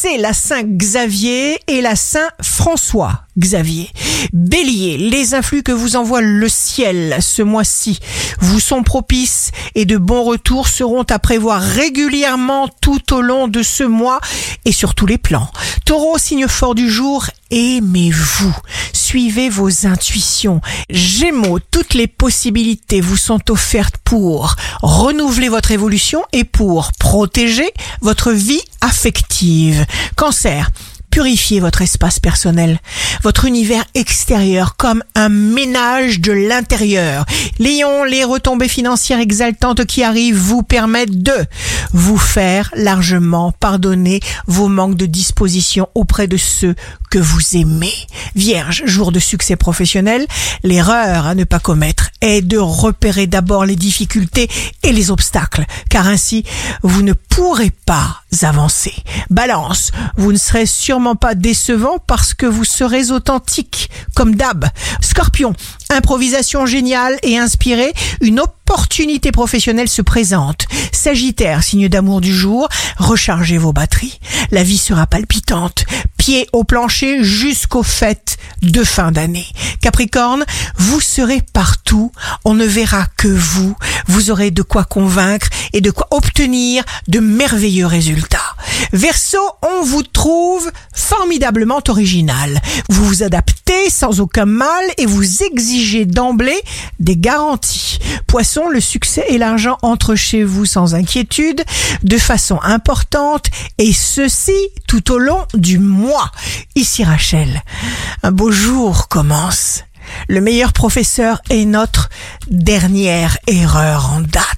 c'est la Saint Xavier et la Saint François. Xavier. Bélier, les influx que vous envoie le ciel ce mois-ci vous sont propices et de bons retours seront à prévoir régulièrement tout au long de ce mois et sur tous les plans. Taureau, signe fort du jour, aimez-vous. Suivez vos intuitions. Gémeaux, toutes les possibilités vous sont offertes pour renouveler votre évolution et pour protéger votre vie affective. Cancer, Purifiez votre espace personnel, votre univers extérieur comme un ménage de l'intérieur. Lion, les retombées financières exaltantes qui arrivent vous permettent de vous faire largement pardonner vos manques de disposition auprès de ceux que vous aimez. Vierge, jour de succès professionnel, l'erreur à ne pas commettre est de repérer d'abord les difficultés et les obstacles, car ainsi vous ne pourrez pas avancer. Balance, vous ne serez sûrement pas décevant parce que vous serez authentique, comme d'hab. Scorpion, improvisation géniale et inspirée, une opportunité professionnelle se présente. Sagittaire, signe d'amour du jour, rechargez vos batteries. La vie sera palpitante, pied au plancher jusqu'aux fêtes de fin d'année. Capricorne, vous serez partout, on ne verra que vous, vous aurez de quoi convaincre et de quoi obtenir de merveilleux résultats. Verseau, on vous trouve formidablement original. Vous vous adaptez sans aucun mal et vous exigez d'emblée des garanties. Poisson, le succès et l'argent entrent chez vous sans inquiétude, de façon importante, et ceci tout au long du mois. Ici Rachel, un beau jour commence. Le meilleur professeur est notre dernière erreur en date.